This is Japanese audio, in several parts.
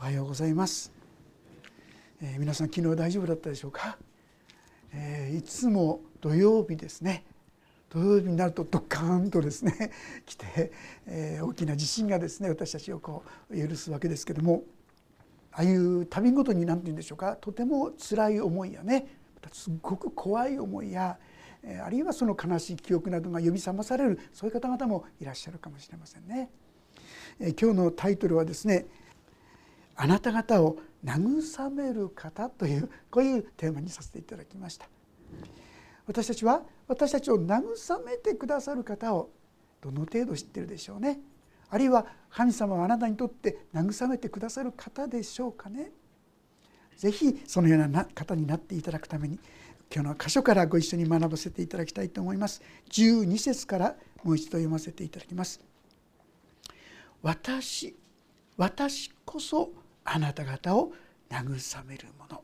おはようございます、えー、皆さん昨日大丈夫だったでしょうか、えー、いつも土曜日ですね。土曜日になるとドカーンとですね 来て、えー、大きな地震がですね私たちをこう許すわけですけどもああいう旅ごとに何て言うんでしょうか？とても辛い思いやねすごく怖い思いやあるいはその悲しい記憶などが呼び覚まされるそういう方々もいらっしゃるかもしれませんね。今日のタイトルはですねあなた方を慰める方というこういうテーマにさせていただきました。私たちは私たちを慰めてくださる方をどの程度知ってるでしょうね。あるいは神様はあなたにとって慰めてくださる方でしょうかね。是非そのような方になっていただくために今日の箇所からご一緒に学ばせていただきたいと思います。12節からもう一度読ませていただきます。私私こそあなた方を慰めるもの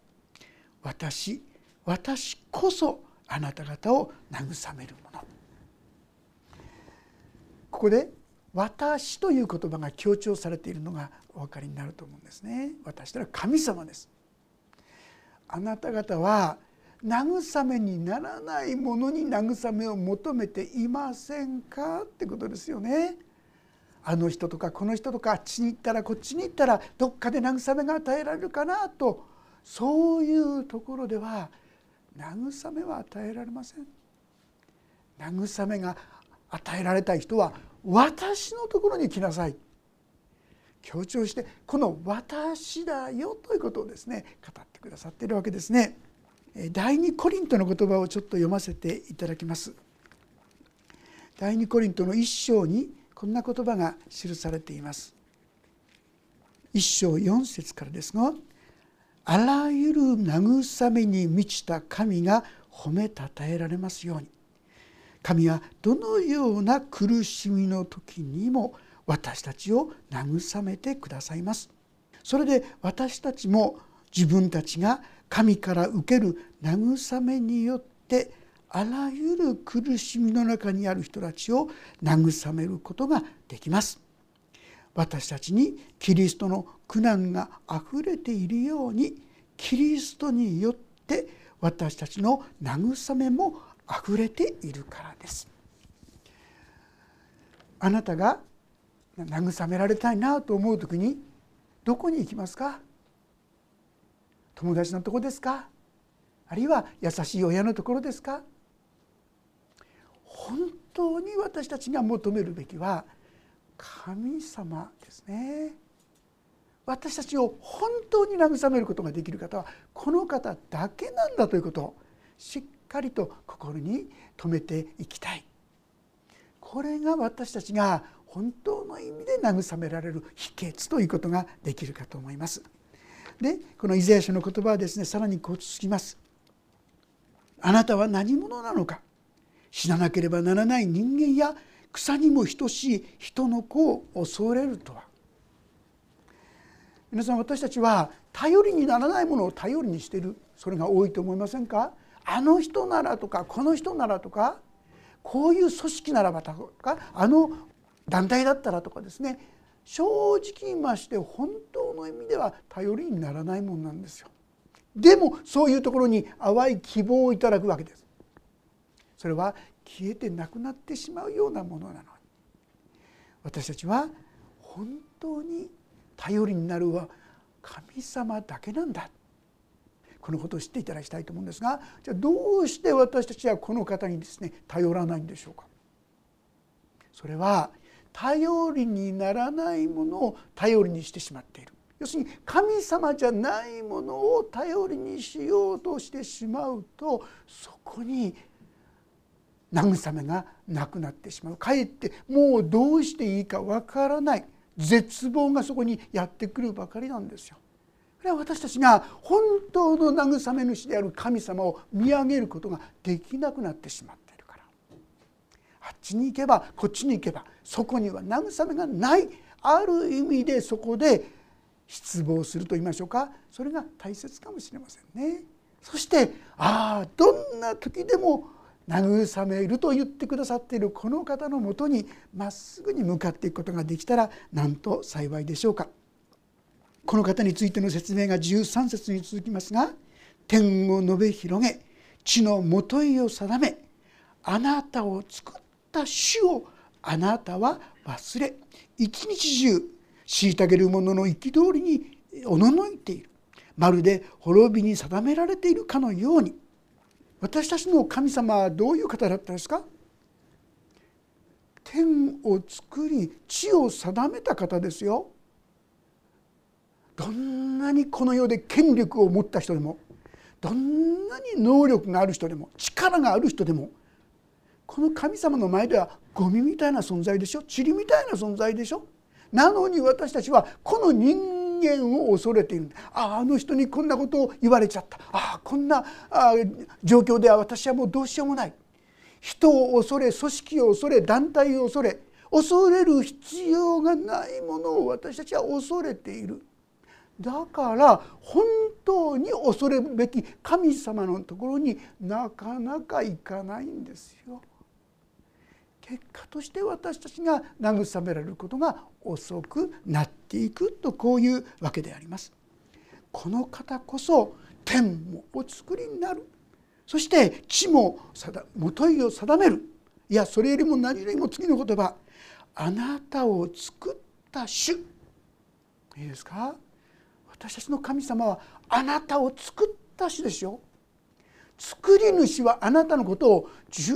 私私こそあなた方を慰めるものここで「私」という言葉が強調されているのがお分かりになると思うんですね。私とは神様です。あなた方は慰めにならないものに慰めを求めていませんか？ってことですよね。あの人とかこの人とかあっちに行ったらこっちに行ったらどっかで慰めが与えられるかなとそういうところでは慰めは与えられません。慰めが与えられたい人は私のところに来なさい強調してこの「私だよ」ということをですね語ってくださっているわけですね。第二コリントの言葉をちょっと読ませていただきます。第二コリントの一章にこんな言葉が記されています。一章四節からですがあらゆる慰めに満ちた神が褒めたたえられますように。神はどのような苦しみの時にも私たちを慰めてくださいます。それで私たちも自分たちが神から受ける慰めによってあらゆる苦しみの中にある人たちを慰めることができます。私たちにキリストの苦難があふれているようにキリストによって私たちの慰めもあふれているからです。あなたが慰められたいなと思う時にどこに行きますか？友達のとこですか？あるいは優しい親のところですか？本当に私たちが求めるべきは神様ですね私たちを本当に慰めることができる方はこの方だけなんだということをしっかりと心に留めていきたいこれが私たちが本当の意味で慰められる秘訣ということができるかと思います。でこのイザヤ書の言葉はですねさらにこう続きます。あなたは何者なのか死ななければならない人間や草にも等しい人の子を恐れるとは皆さん私たちは頼りにならないものを頼りにしているそれが多いと思いませんか？あの人ならとかこの人ならとかこういう組織ならばとかあの団体だったらとかですね正直言いまして本当の意味では頼りにならないものなんですよ。でもそういうところに淡い希望をいただくわけです。それは消えてなくなってしまうようなものなのに。私たちは本当に頼りになるは神様だけなんだ。このことを知っていただきたいと思うんですがじゃあどうして私たちはこの方にですね頼らないんでしょうか？それは頼りにならないものを頼りにしてしまっている。要するに神様じゃないものを頼りにしようとしてしまうとそこに慰めがなくなってしまうかえってもうどうしていいかわからない絶望がそこにやってくるばかりなんですよ。これは私たちが本当の慰め主である神様を見上げることができなくなってしまっているからあっちに行けばこっちに行けばそこには慰めがないある意味でそこで失望すると言いましょうかそれが大切かもしれませんね。そしてああどんな時でも慰めると言ってくださっているこの方のもとにまっすぐに向かっていくことができたらなんと幸いでしょうか。この方についての説明が13節に続きますが天を述べ広げ地のもといを定めあなたを作った主をあなたは忘れ一日中虐げる者の憤りにおののいているまるで滅びに定められているかのように私たちの神様はどういう方だったですか？天を作り地を定めた方ですよ。どんなにこの世で権力を持った人でもどんなに能力がある人でも力がある人でもこの神様の前ではゴミみたいな存在でしょ？塵みたいな存在でしょ？なのに私たちはこの人間を恐れている。あああの人にこんなことを言われちゃった。ああこんなあ状況では私はもうどうしようもない。人を恐れ組織を恐れ団体を恐れ恐れる必要がないものを私たちは恐れている。だから本当に恐れるべき神様のところになかなか行かないんですよ。結果として私たちが慰められることが遅くなっていくとこういうわけであります。この方こそ天もお作りになる。そして地ももといを定める。いやそれよりも何よりも次の言葉。あなたを作った主。いいですか？私たちの神様はあなたを作った主ですよ。作り主はあなたのことを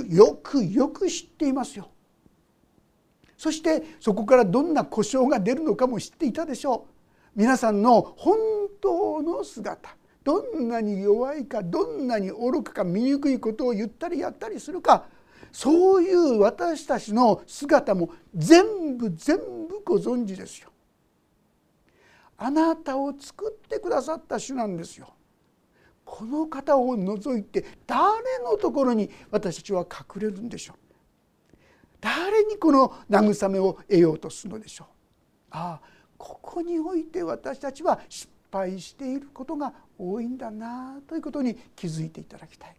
よくよく知っていますよそしてそこからどんな故障が出るのかも知っていたでしょう皆さんの本当の姿どんなに弱いかどんなに愚かか醜いことを言ったりやったりするかそういう私たちの姿も全部全部ご存知ですよ。あなたを作ってくださった主なんですよ。この方を除いて誰のところに私たちは隠れるんでしょう？誰にこの慰めを得ようとするのでしょう？ああここにおいて私たちは失敗していることが多いんだなということに気づいていただきたい。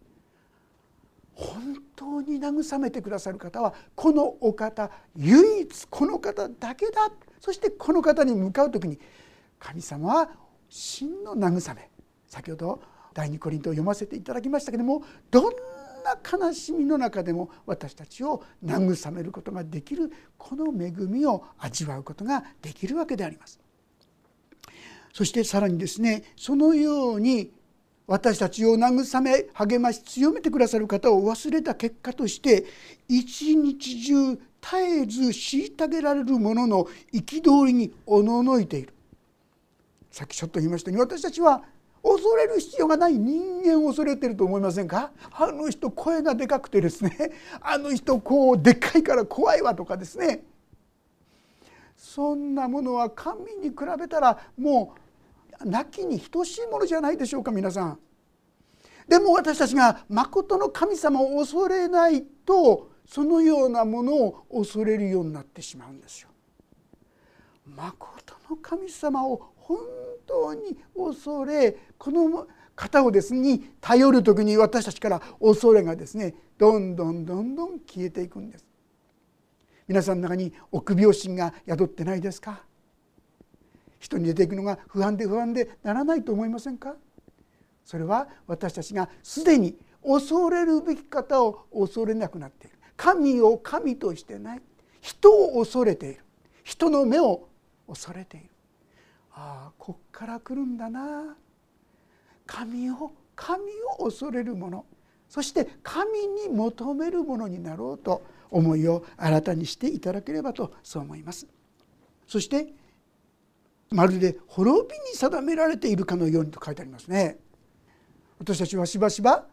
本当に慰めてくださる方はこのお方唯一この方だけだ。そしてこの方に向かう時に神様は真の慰め。先ほど第二コリントを読ませていただきましたけどもどんな悲しみの中でも私たちを慰めることができるこの恵みを味わうことができるわけであります。そしてさらにですねそのように私たちを慰め励まし強めてくださる方を忘れた結果として一日中絶えず虐げられる者の憤りにおののいているさっきちょっと言いましたように私たちは恐れる必要がない人間を恐れてると思いませんか？あの人声がでかくてですねあの人こうでっかいから怖いわとかですねそんなものは神に比べたらもう亡きに等しいものじゃないでしょうか皆さん。でも私たちが誠の神様を恐れないとそのようなものを恐れるようになってしまうんですよ。誠の神様を本当に恐れこの方をですね頼る時に私たちから恐れがですねどんどんどんどん消えていくんです。皆さんの中に臆病心が宿ってないですか？人に出ていくのが不安で不安でならないと思いませんか？それは私たちがすでに恐れるべき方を恐れなくなっている。神を神としてない。人を恐れている。人の目を恐れている。ああこっから来るんだな神を神を恐れる者そして神に求めるものになろうと思いを新たにしていただければとそう思います。そしてまるで滅びに定められているかのようにと書いてありますね。私たちはしばしば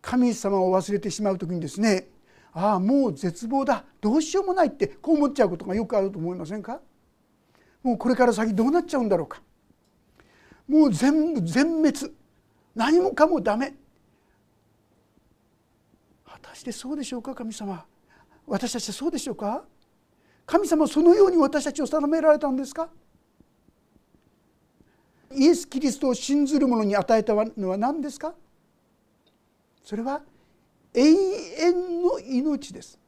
神様を忘れてしまう時にですねああもう絶望だどうしようもないってこう思っちゃうことがよくあると思いませんか？もうこれから先どうなっちゃうんだろうか。もう全部全滅。何もかもダメ。果たしてそうでしょうか神様。私たちはそうでしょうか。神様はそのように私たちを定められたんですか。イエス・キリストを信ずる者に与えたのは何ですか。それは永遠の命です。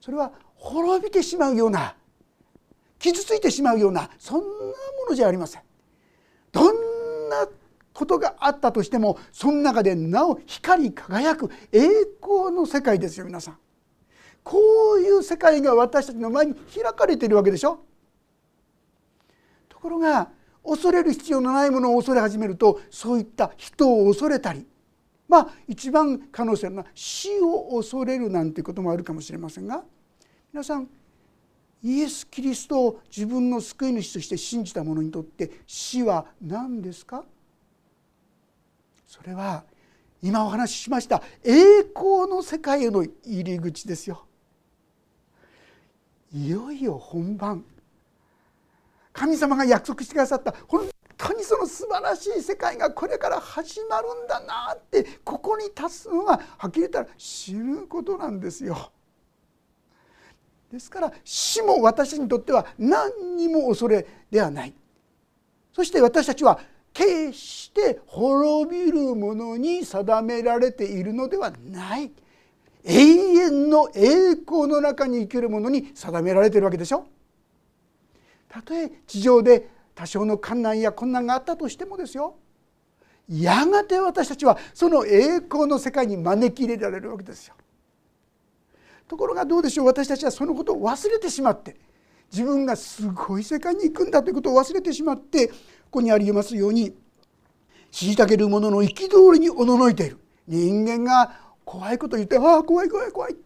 それは滅びてしまうような傷ついてしまうようなそんなものじゃありません。どんなことがあったとしてもその中でなお光り輝く栄光の世界ですよ皆さん。こういう世界が私たちの前に開かれているわけでしょ。ところが恐れる必要のないものを恐れ始めるとそういった人を恐れたりまあ一番可能性の死を恐れるなんていうこともあるかもしれませんが皆さんイエス・キリストを自分の救い主として信じた者にとって死は何ですか？それは今お話ししました栄光の世界への入り口ですよ。いよいよ本番神様が約束してくださった本当にその素晴らしい世界がこれから始まるんだなってここに立つのがはっきり言ったら死ぬことなんですよ。ですから死も私にとっては何にも恐れではない。そして私たちは決して滅びるものに定められているのではない。永遠の栄光の中に生きるものに定められているわけでしょ。たとえ地上で多少の困難や困難があったとしてもですよ。やがて私たちはその栄光の世界に招き入れられるわけですよ。ところがどうでしょう？私たちはそのことを忘れてしまって自分がすごい世界に行くんだということを忘れてしまってここにありますように虐げる者の憤りにおののいている人間が怖いこと言って「ああ怖い怖い怖い」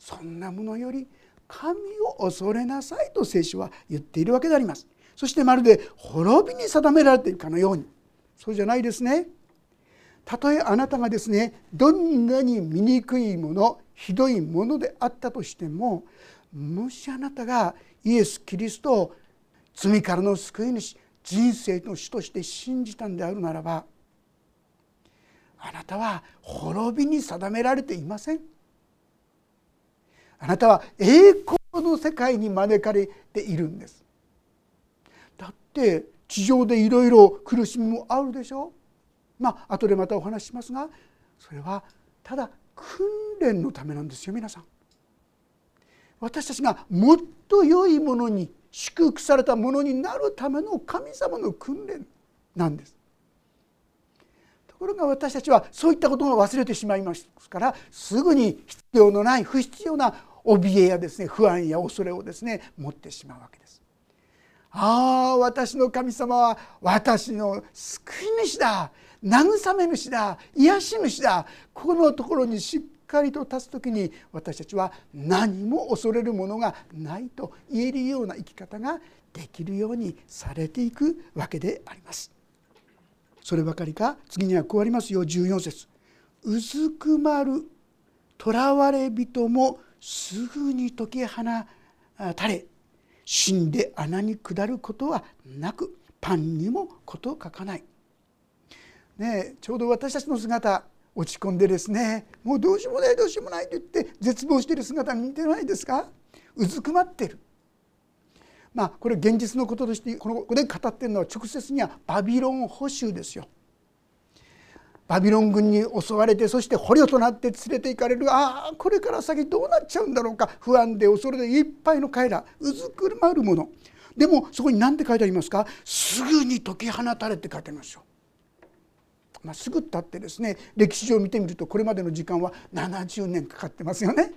そんなものより神を恐れなさいと聖書は言っているわけであります。そしてまるで滅びに定められているかのようにそうじゃないですね。たとえあなたがですねどんなに醜いものひどいものであったとしてももしあなたがイエス・キリストを罪からの救い主人生の主として信じたんであるならばあなたは滅びに定められていません。あなたは栄光の世界に招かれているんですだって地上でいろいろ苦しみもあるでしょうまあ後でまたお話ししますがそれはただ訓練のためなんですよ皆さん。私たちがもっと良いものに祝福されたものになるための神様の訓練なんです。ところが私たちはそういったことを忘れてしまいますからすぐに必要のない不必要な怯えやですね不安や恐れをですね持ってしまうわけです。ああ私の神様は私の救い主だ。慰め主だ癒し主だこのところにしっかりと立つ時に私たちは何も恐れるものがないと言えるような生き方ができるようにされていくわけであります。そればかりか次にはこうありますよ14節うずくまる囚われ人もすぐに解き放たれ死んで穴に下ることはなくパンにも事を書かない。ねちょうど私たちの姿落ち込んでですねもうどうしようもないどうしようもないと言って絶望している姿に似てないですか？うずくまってる。まあこれ現実のこととしてここで語ってるのは直接にはバビロン捕囚ですよ。バビロン軍に襲われてそして捕虜となって連れて行かれる。ああこれから先どうなっちゃうんだろうか。不安で恐れでいっぱいの彼らうずくまるもの。でもそこに何て書いてありますか？すぐに解き放たれって書いてありますよ。まあ、すぐ経ってですね歴史上を見てみるとこれまでの時間は70年かかってますよね。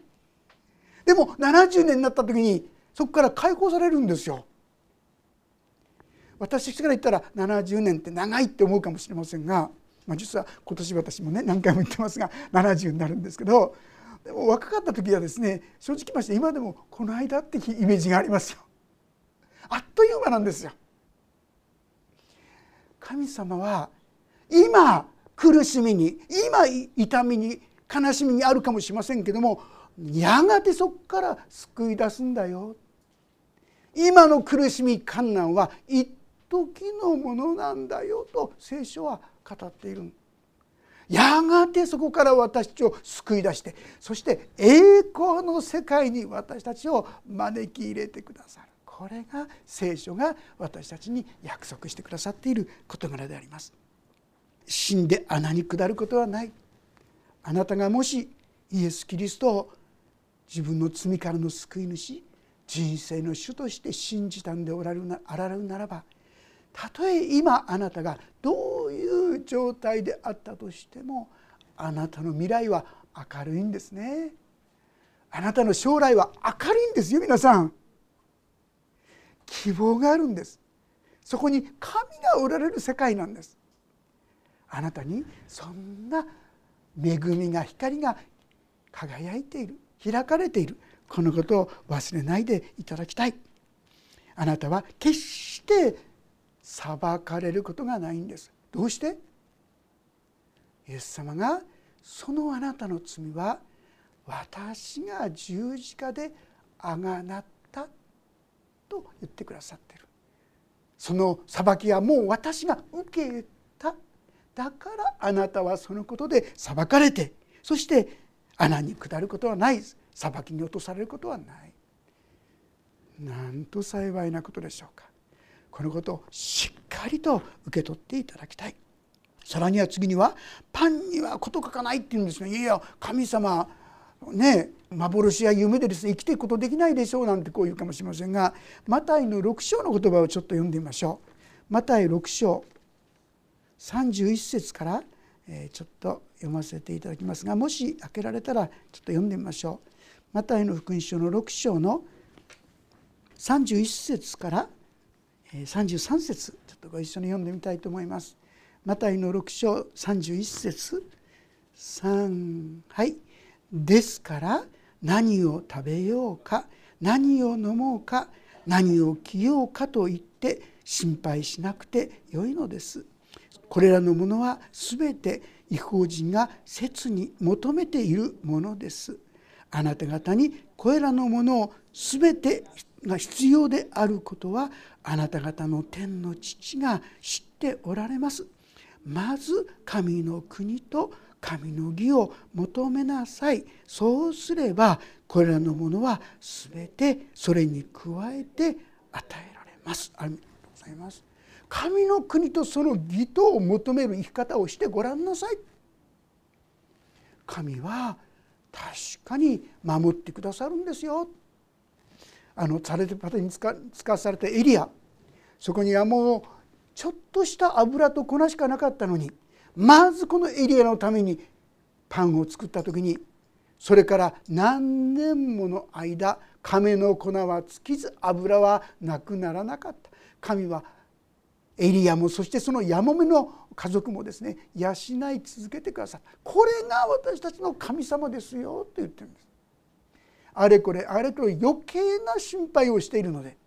でも70年になった時にそこから解放されるんですよ。私から言ったら70年って長いって思うかもしれませんがまあ、実は今年私もね何回も言ってますが70になるんですけどでも若かった時はですね正直まして今でもこの間ってイメージがありますよ。あっという間なんですよ。神様は今苦しみに今痛みに悲しみにあるかもしれませんけどもやがてそこから救い出すんだよ。今の苦しみ困難は一時のものなんだよと聖書は語っている。やがてそこから私たちを救い出してそして栄光の世界に私たちを招き入れてくださる。これが聖書が私たちに約束してくださっている事柄であります。死んで穴に下ることはない。あなたがもしイエス・キリストを自分の罪からの救い主人生の主として信じたんでおられるなあられるならばたとえ今あなたがどういう状態であったとしてもあなたの未来は明るいんですね。あなたの将来は明るいんですよ皆さん。希望があるんです。そこに神がおられる世界なんです。あなたにそんな恵みが光が輝いている開かれている。このことを忘れないでいただきたい。あなたは決して裁かれることがないんです。どうして？イエス様がそのあなたの罪は私が十字架であがなったと言ってくださっている。その裁きはもう私が受けた。だからあなたはそのことで裁かれてそして穴に下ることはない裁きに落とされることはない。なんと幸いなことでしょうか。このことをしっかりと受け取っていただきたい。さらには次にはパンには事欠かないって言うんですがいやいや神様ね幻や夢でですね生きていくことできないでしょうなんてこう言うかもしれませんがマタイの6章の言葉をちょっと読んでみましょう。マタイ6章。31節からちょっと読ませていただきますがもし開けられたらちょっと読んでみましょう。マタイの福音書の6章の31節から33節ちょっとご一緒に読んでみたいと思います。マタイの6章31節3はいですから何を食べようか何を飲もうか何を着ようかと言って心配しなくてよいのです。これらのものは全て違法人が切に求めているものです。あなた方にこれらのものを全てが必要であることはあなた方の天の父が知っておられます。まず神の国と神の義を求めなさいそうすればこれらのものは全てそれに加えて与えられますありがとうございます神の国とその義とを求める生き方をしてごらんなさい。神は確かに守ってくださるんですよ。あのされてパテに使わされたエリア。そこにはもうちょっとした油と粉しかなかったのにまずこのエリアのためにパンを作った時にそれから何年もの間亀の粉は尽きず油はなくならなかった。神はエリアもそしてそのやもめの家族もですね養い続けてくださった。これが私たちの神様ですよと言ってるんです。あれこれあれこれ余計な心配をしているので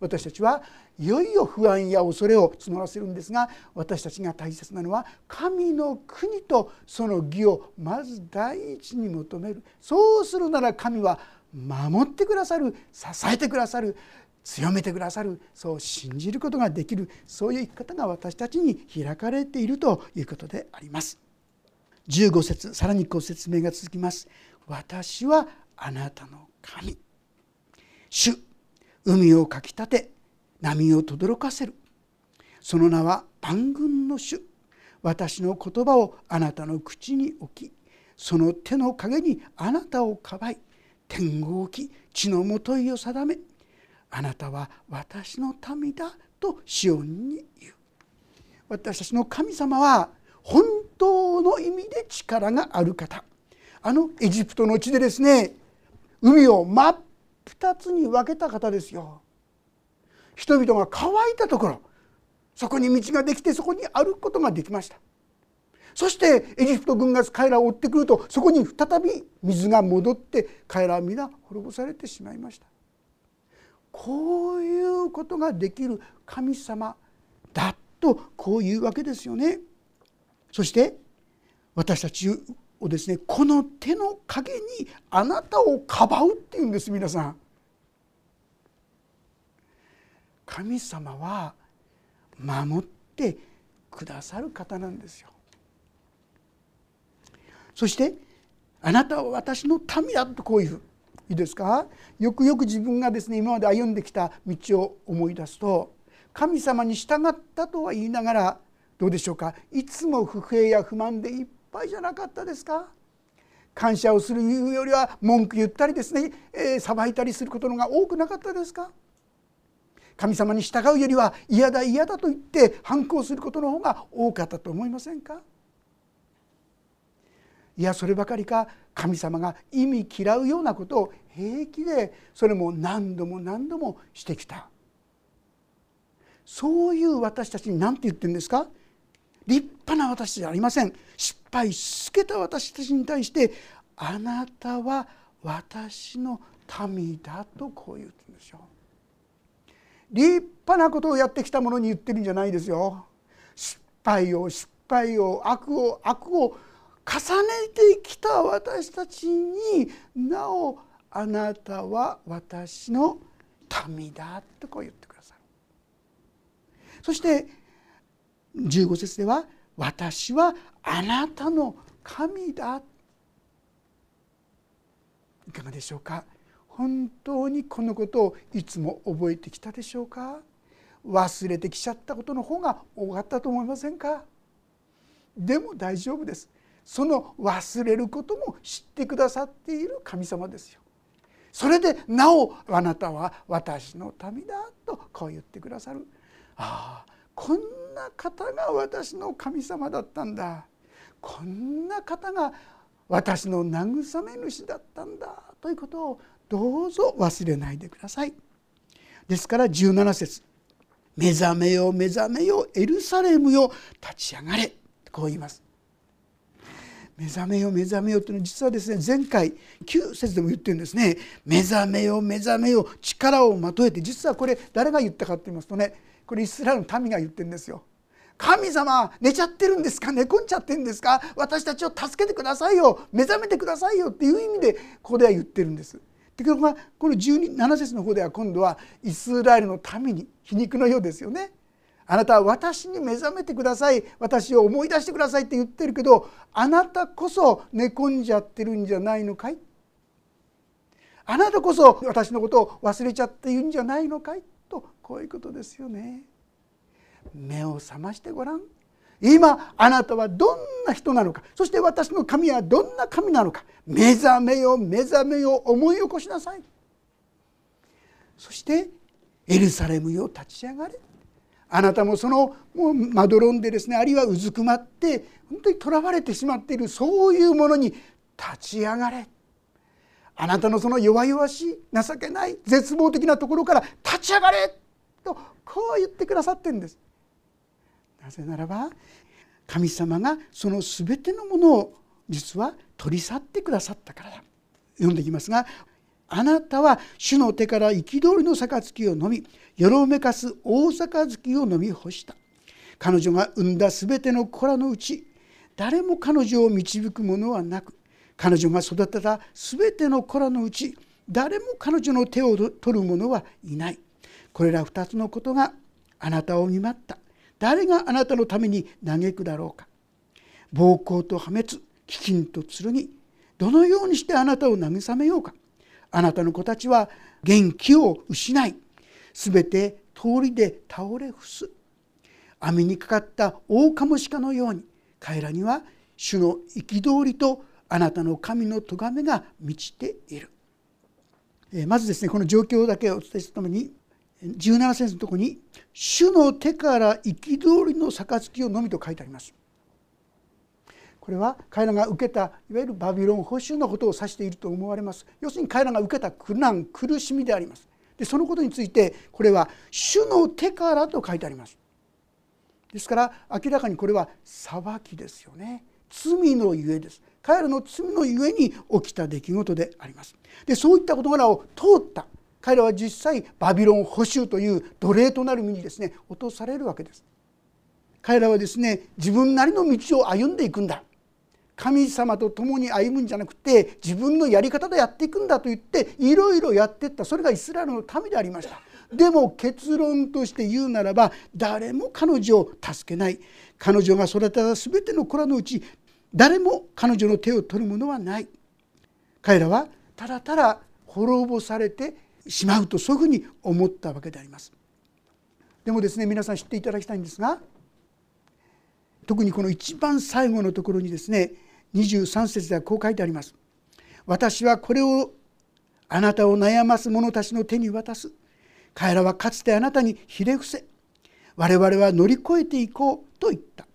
私たちはいよいよ不安や恐れを募らせるんですが私たちが大切なのは神の国とその義をまず第一に求める。そうするなら神は守ってくださる支えてくださる強めてくださるそう信じることができるそういう生き方が私たちに開かれているということであります。15節さらにご説明が続きます。私はあなたの神主海をかきたて波を轟かせるその名は万軍の主私の言葉をあなたの口に置きその手の陰にあなたをかばい天を置き地のもといを定めあなたは私の民だとシオンに言う。私たちの神様は本当の意味で力がある方。あのエジプトの地でですね海を真っ二つに分けた方ですよ。人々が乾いたところそこに道ができてそこに歩くことができました。そしてエジプト軍が彼らを追ってくるとそこに再び水が戻って彼らは皆滅ぼされてしまいました。こういうことができる神様だとこういうわけですよね。そして私たちをですねこの手の影にあなたをかばうっていうんです皆さん。神様は守ってくださる方なんですよ。そしてあなたは私の民だとこういう。いいですか？よくよく自分がですね今まで歩んできた道を思い出すと神様に従ったとは言いながらどうでしょうか？いつも不平や不満でいっぱいじゃなかったですか？感謝をするよりは文句言ったりですね、えー、裁いたりすることのが多くなかったですか？神様に従うよりは嫌だ嫌だと言って反抗することの方が多かったと思いませんか？いやそればかりか。神様が意味嫌うようなことを平気でそれも何度も何度もしてきたそういう私たちに何て言ってるんですか？立派な私じゃありません失敗しつけた私たちに対してあなたは私の民だとこう言ってるんですよ。立派なことをやってきたものに言ってるんじゃないですよ。失敗を失敗を悪を悪を重ねてきた私たちになおあなたは私の民だとこう言ってくださる。そして15節では「私はあなたの神だ」いかがでしょうか？本当にこのことをいつも覚えてきたでしょうか？忘れてきちゃったことの方が多かったと思いませんか？でも大丈夫です。その忘れることも知ってくださっている神様ですよ。それでなおあなたは私の民だとこう言ってくださる。ああこんな方が私の神様だったんだこんな方が私の慰め主だったんだということをどうぞ忘れないでください。ですから17節目覚めよ目覚めよエルサレムよ立ち上がれ」こう言います。目覚めよ目覚めよというのは実はですね前回9節でも言ってるんですね目覚めよ目覚めよ力をまとえて実はこれ誰が言ったかと言いますとねこれイスラエルの民が言ってるんですよ。神様寝ちゃってるんですか？寝込んじゃってるんですか？私たちを助けてくださいよ目覚めてくださいよっていう意味でここでは言ってるんです。ところがこの17節の方では今度はイスラエルの民に皮肉のようですよね。あなたは私に目覚めてください。私を思い出してくださいって言ってるけどあなたこそ寝込んじゃってるんじゃないのかい？あなたこそ私のことを忘れちゃっているんじゃないのかい？とこういうことですよね。目を覚ましてごらん。今あなたはどんな人なのか？そして私の神はどんな神なのか？目覚めよ目覚めよ思い起こしなさい。そしてエルサレムよ立ち上がれ。あなたもそのもうまどろんでですねあるいはうずくまって本当にとらわれてしまっているそういうものに立ち上がれあなたのその弱々しい情けない絶望的なところから立ち上がれとこう言ってくださってるんです。なぜならば神様がその全てのものを実は取り去ってくださったからだ読んでいきますがあなたは主の手から憤りの杯を飲みよろめかす大杯を飲み干した。彼女が生んだ全ての子らのうち誰も彼女を導くものはなく彼女が育てた全ての子らのうち誰も彼女の手を取る者はいない。これら2つのことがあなたを見舞った。誰があなたのために嘆くだろうか。暴行と破滅飢饉と剣どのようにしてあなたを慰めようか。あなたの子たちは元気を失い全て通りで倒れ伏す網にかかったオオカモシカのように彼らには主の憤りとあなたの神の咎めが満ちているえまずですねこの状況だけお伝えするために17節のところに「主の手から憤りの杯をのみ」と書いてあります。これは彼らが受けたいわゆるバビロン保守のことを指していると思われます。要するに彼らが受けた苦難苦しみであります。でそのことについてこれは「主の手から」と書いてあります。ですから明らかにこれは裁きですよね。罪のゆえです。彼らの罪のゆえに起きた出来事であります。でそういった事柄を通った。彼らは実際バビロン保守という奴隷となる身にですね落とされるわけです。彼らはですね自分なりの道を歩んでいくんだ。神様と共に歩むんじゃなくて自分のやり方でやっていくんだと言っていろいろやっていった。それがイスラエルの民でありました。でも結論として言うならば誰も彼女を助けない。彼女が育てた全ての子らのうち誰も彼女の手を取る者はない。彼らはただただ滅ぼされてしまうとそういうふうに思ったわけであります。でもですね皆さん知っていただきたいんですが特にこの一番最後のところにですね23節ではこう書いてあります。私はこれをあなたを悩ます者たちの手に渡す。彼らはかつてあなたにひれ伏せ我々は乗り越えていこうと言った。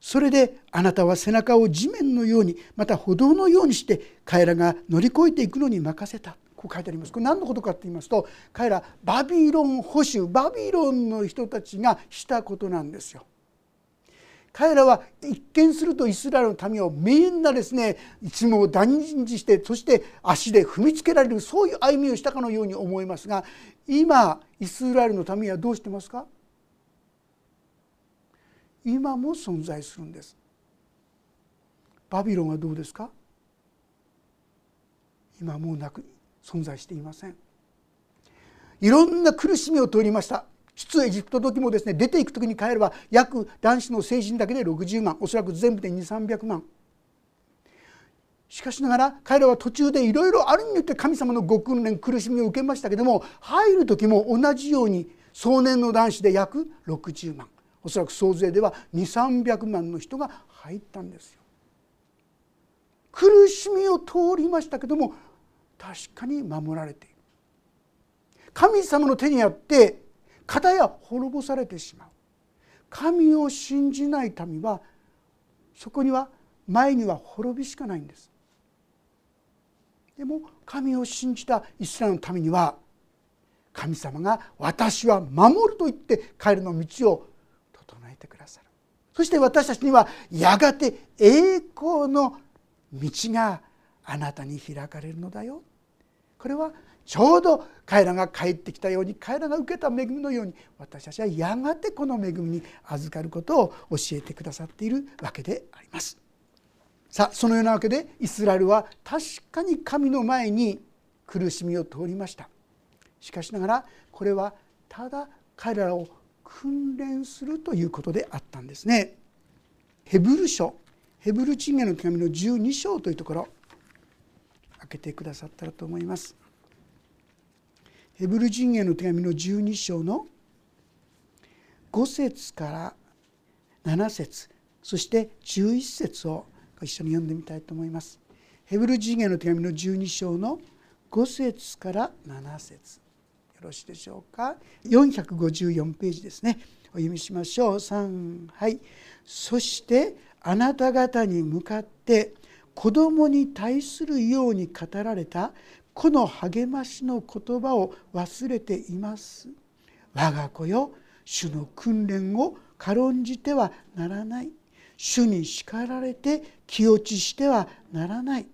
それであなたは背中を地面のようにまた歩道のようにして彼らが乗り越えていくのに任せた。こう書いてあります。これ何のことかって言いますと彼らバビロン保守バビロンの人たちがしたことなんですよ。彼らは一見するとイスラエルの民をみんなですねいつも断じしてそして足で踏みつけられるそういう歩みをしたかのように思いますが今イスラエルの民はどうしてますか？今も存在するんです。バビロンはどうですか？今もうなく存在していません。いろんな苦しみを通りました。出エジプト時もですね出ていく時に帰れば約男子の成人だけで60万おそらく全部で2300万しかしながら彼らは途中でいろいろあるによって神様のご訓練苦しみを受けましたけども入る時も同じように壮年の男子で約60万おそらく総勢では2300万の人が入ったんですよ。苦しみを通りましたけども確かに守られている。神様の手にあって片や滅ぼされてしまう。神を信じない民はそこには前には滅びしかないんです。でも神を信じたイスラエルの民には神様が私は守ると言って彼の道を整えてくださる。そして私たちにはやがて栄光の道があなたに開かれるのだよ。これはちょうど彼らが帰ってきたように彼らが受けた恵みのように私たちはやがてこの恵みに預かることを教えてくださっているわけであります。さあそのようなわけでイスラエルは確かに神の前に苦しみを通りました。しかしながらこれはただ彼らを訓練するということであったんですね。ヘブル書ヘブルチンゲの手紙の12章というところ開けてくださったらと思います。ヘブル人への手紙の12章の5節から7節そして11節を一緒に読んでみたいと思います。ヘブル人への手紙の12章の5節から7節。よろしいでしょうか？454ページですね。お読みしましょう。3はい。そしてあなた方に向かって子供に対するように語られたこの励ましの言葉を忘れています。我が子よ主の訓練を軽んじてはならない。主に叱られて気落ちしてはならない。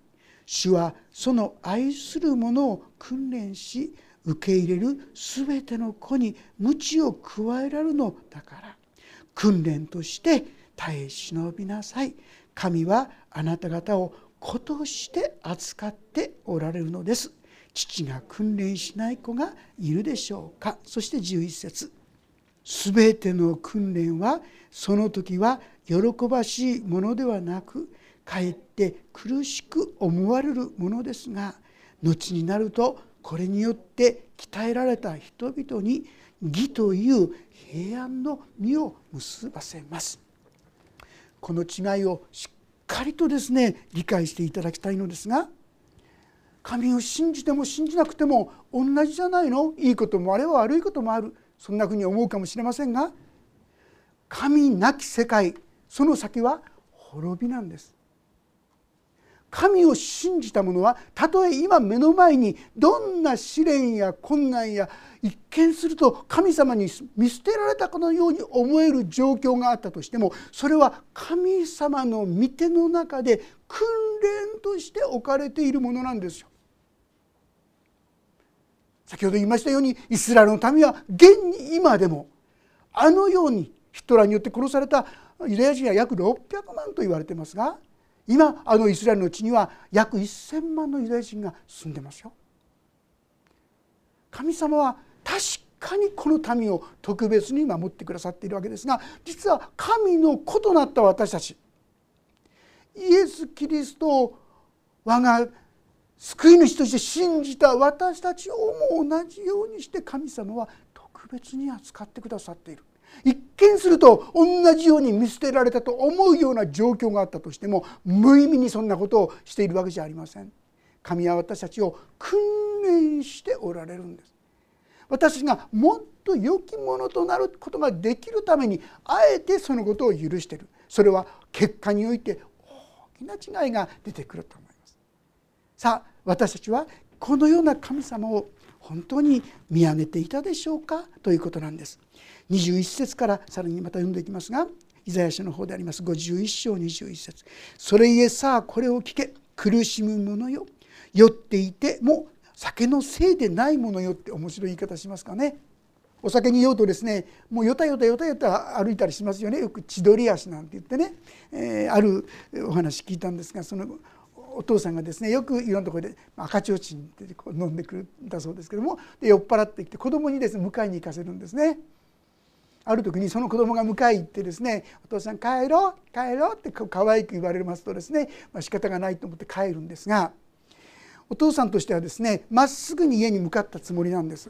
主はその愛する者を訓練し受け入れる全ての子に鞭を加えられるのだから。訓練として耐え忍びなさい。神はあなた方を子として扱っておられるのです。父が訓練しない子がいるでしょうか。そして11節。全ての訓練はその時は喜ばしいものではなくかえって苦しく思われるものですが後になるとこれによって鍛えられた人々に義という平安の実を結ばせます。この違いをしっかりとですね理解していただきたいのですが神を信じても信じなくても同じじゃないの？いいこともあれば悪いこともある。そんなふうに思うかもしれませんが神なき世界その先は滅びなんです。神を信じた者はたとえ今目の前にどんな試練や困難や一見すると神様に見捨てられたかのように思える状況があったとしてもそれは神様の御手の中で訓練として置かれているものなんですよ。先ほど言いましたようにイスラエルの民は現に今でもあのようにヒトラーによって殺されたユダヤ人は約600万と言われてますが今あのイスラエルの地には約1,000万のユダヤ人が住んでますよ。神様は確かにこの民を特別に守ってくださっているわけですが実は神の子となった私たちイエス・キリストを我が救い主として信じた私たちをも同じようにして神様は特別に扱ってくださっている一見すると同じように見捨てられたと思うような状況があったとしても無意味にそんなことをしているわけじゃありません。神は私たちを訓練しておられるんです。私がもっと良きものとなることができるためにあえてそのことを許している。それは結果において大きな違いが出てくると思います。さあ私たちはこのような神様を本当に見上げていたでしょうか？ということなんです。21節からさらにまた読んでいきますがイザヤ書の方であります。51章21節。それゆえさあこれを聞け。苦しむ者よ。酔っていても酒のせいでないものよって面白い言い方しますかね。お酒に酔うとですねもうよたよたよたよた歩いたりしますよね。よく千鳥足なんて言ってね、えー、あるお話聞いたんですがそのお父さんがですねよくいろんなところで赤ちょうちんってこう飲んでくるんだそうですけどもで酔っ払ってきて子供にですね迎えに行かせるんですね。ある時にその子供が迎え行ってですね「お父さん帰ろう帰ろう」って可愛く言われますとですね、まあ、仕方がないと思って帰るんですがお父さんとしてはですねまっすぐに家に向かったつもりなんです。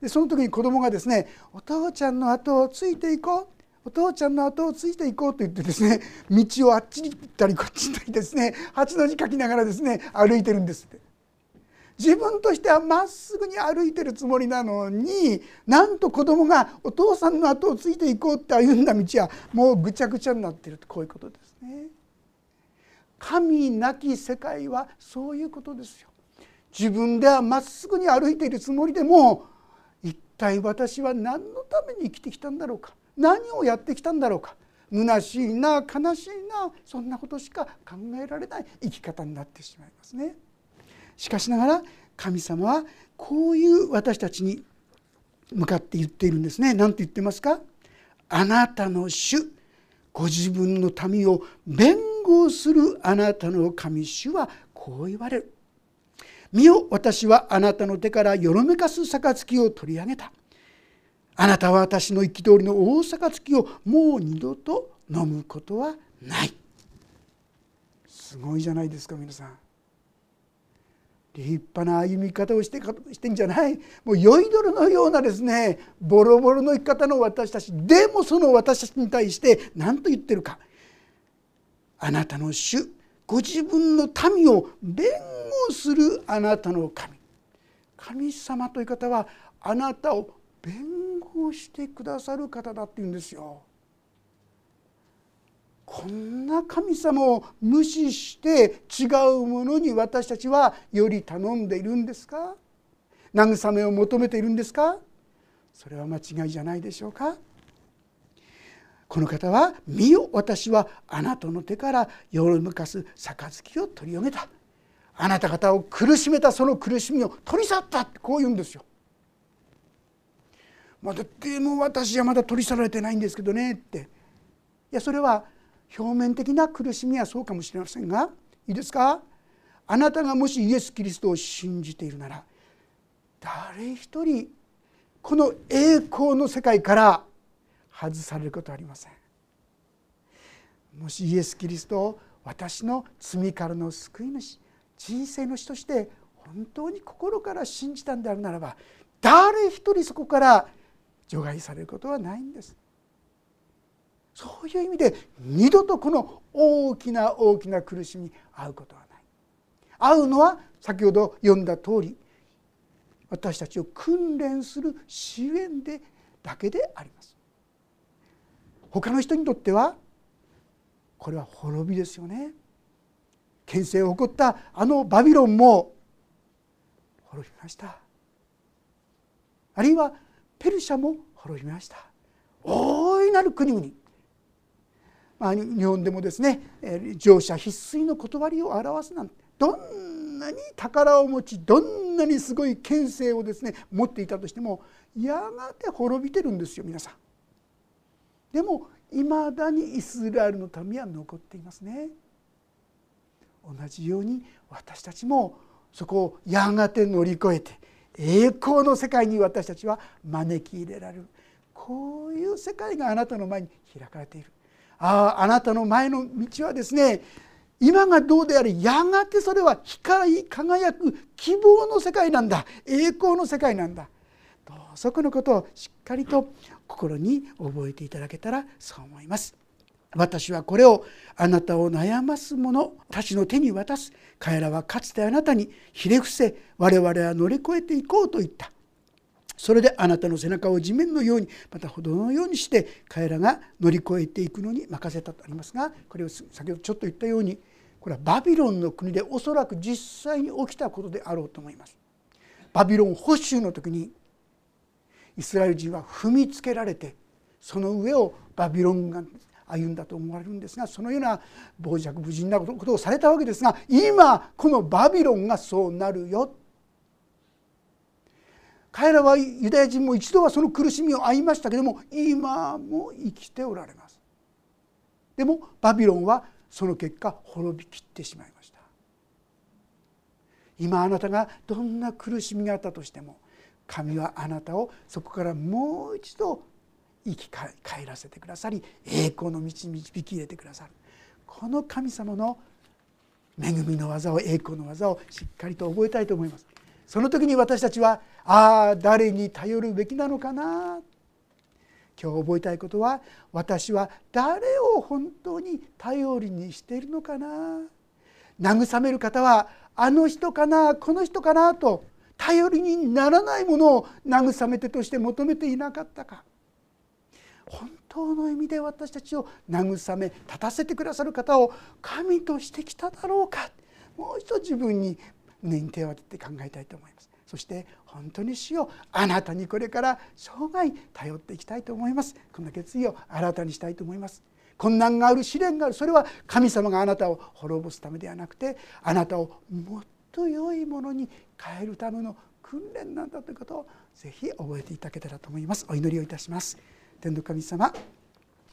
でその時に子供がですね「お父ちゃんの後をついていこう」お父ちゃんの後をついていこうと言ってですね道をあっちに行ったりこっちに行ったりですね八の字書きながらですね歩いてるんですって自分としてはまっすぐに歩いてるつもりなのになんと子供がお父さんの後をついていこうって歩んだ道はもうぐちゃぐちゃになってるとこういうことですね。神なき世界はそういうことですよ。自分ではまっすぐに歩いているつもりでも一体私は何のために生きてきたんだろうか何をやってきたんだろうか虚しいな悲しいなそんなことしか考えられない生き方になってしまいますね。しかしながら神様はこういう私たちに向かって言っているんですね。何て言ってますか？あなたの主ご自分の民を弁護するあなたの神主はこう言われる。見よ私はあなたの手からよろめかす杯を取り上げた。あなたは私の憤りの大杯をもう二度と飲むことはないすごいじゃないですか皆さん立派な歩み方をしてしてんじゃない。もう酔いどれのようなですねボロボロの生き方の私たち。でもその私たちに対して何と言ってるか。あなたの主ご自分の民を弁護するあなたの神。神様という方はあなたを弁護してくださる方だって言うんですよ。こんな神様を無視して違うものに私たちはより頼んでいるんですか？慰めを求めているんですか？それは間違いじゃないでしょうか？この方は「見よ私はあなたの手から夜向かす杯を取り上げた」あなた方を苦しめたその苦しみを取り去った。ってこう言うんですよ。まだでも私はまだ取り去られてないんですけどねって。いやそれは表面的な苦しみはそうかもしれませんがいいですか？あなたがもしイエス・キリストを信じているなら誰一人この栄光の世界から外されることはありません。もしイエス・キリストを私の罪からの救い主人生の主として本当に心から信じたんであるならば誰一人そこから除外されることはないんですそういう意味で二度とこの大きな大きな苦しみに遭うことはない。会うのは先ほど読んだ通り私たちを訓練する支援でだけであります。他の人にとってはこれは滅びですよね。権勢を誇ったあのバビロンも滅びました。あるいはペルシャも滅びました。大いなる国々、まあ、日本でもですね乗車必須の断りを表すなんてどんなに宝を持ちどんなにすごい権勢をですね持っていたとしてもやがて滅びてるんですよ皆さん。でもいまだにイスラエルの民は残っていますね。同じように私たちもそこをやがて乗り越えて栄光の世界に私たちは招き入れられるこういう世界があなたの前に開かれているああなたの前の道はですね今がどうであれやがてそれは光り輝く希望の世界なんだ。栄光の世界なんだ。どうぞこのことをしっかりと心に覚えていただけたらそう思います。私はこれをあなたを悩ます者たちの手に渡す。彼らはかつてあなたにひれ伏せ我々は乗り越えていこうと言った。それであなたの背中を地面のようにまた歩道のようにして彼らが乗り越えていくのに任せたとありますがこれを先ほどちょっと言ったようにこれはバビロンの国でおそらく実際に起きたことであろうと思います。バビロン保守の時にイスラエル人は踏みつけられてその上をバビロンが歩んだと思われるんですがそのような傍若無人なことをされたわけですが今このバビロンがそうなるよ彼らはユダヤ人も一度はその苦しみを負いましたけれども今も生きておられます。でもバビロンはその結果滅びきってしまいました。今あなたがどんな苦しみがあったとしても神はあなたをそこからもう一度生き返らせてくださり栄光の道に導き入れてくださる。この神様の恵みの技を栄光の技をしっかりと覚えたいと思います。その時に私たちはああ誰に頼るべきなのかな？今日覚えたいことは私は誰を本当に頼りにしているのかな？慰める方はあの人かな？この人かな？と頼りにならないものを慰め手として求めていなかったか。本当の意味で私たちを慰め立たせてくださる方を神としてきただろうか？もう一度自分に胸に手を当てて考えたいと思います。そして本当に主よあなたにこれから生涯頼っていきたいと思います。こんな決意を新たにしたいと思います。困難がある試練があるそれは神様があなたを滅ぼすためではなくてあなたをもっと良いものに変えるための訓練なんだということをぜひ覚えていただけたらと思います。お祈りをいたします。天の神様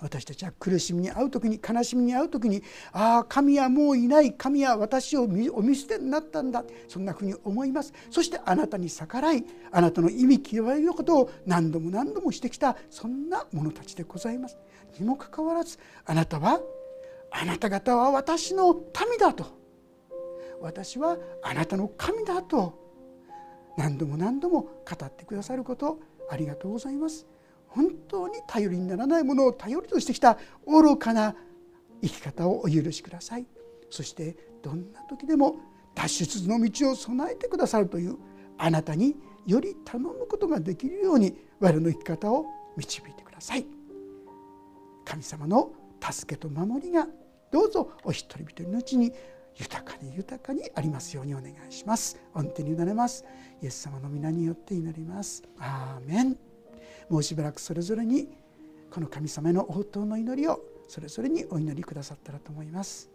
私たちは苦しみに遭う時に悲しみに遭う時にああ神はもういない。神は私をお見捨てになったんだそんなふうに思います。そしてあなたに逆らいあなたの意味極めのことを何度も何度もしてきたそんな者たちでございます。にもかかわらずあなたはあなた方は私の民だと。私はあなたの神だと何度も何度も語ってくださることありがとうございます。本当に頼りにならないものを頼りとしてきた愚かな生き方をお許しください。そしてどんな時でも脱出の道を備えてくださるというあなたにより頼むことができるように我の生き方を導いてください。神様の助けと守りがどうぞお一人一人のうちに豊かに豊かにありますようにお願いします。御手に委ねます。イエス様の皆によって祈ります。アーメン。もうしばらくそれぞれにこの神様の応答の祈りをそれぞれにお祈りくださったらと思います。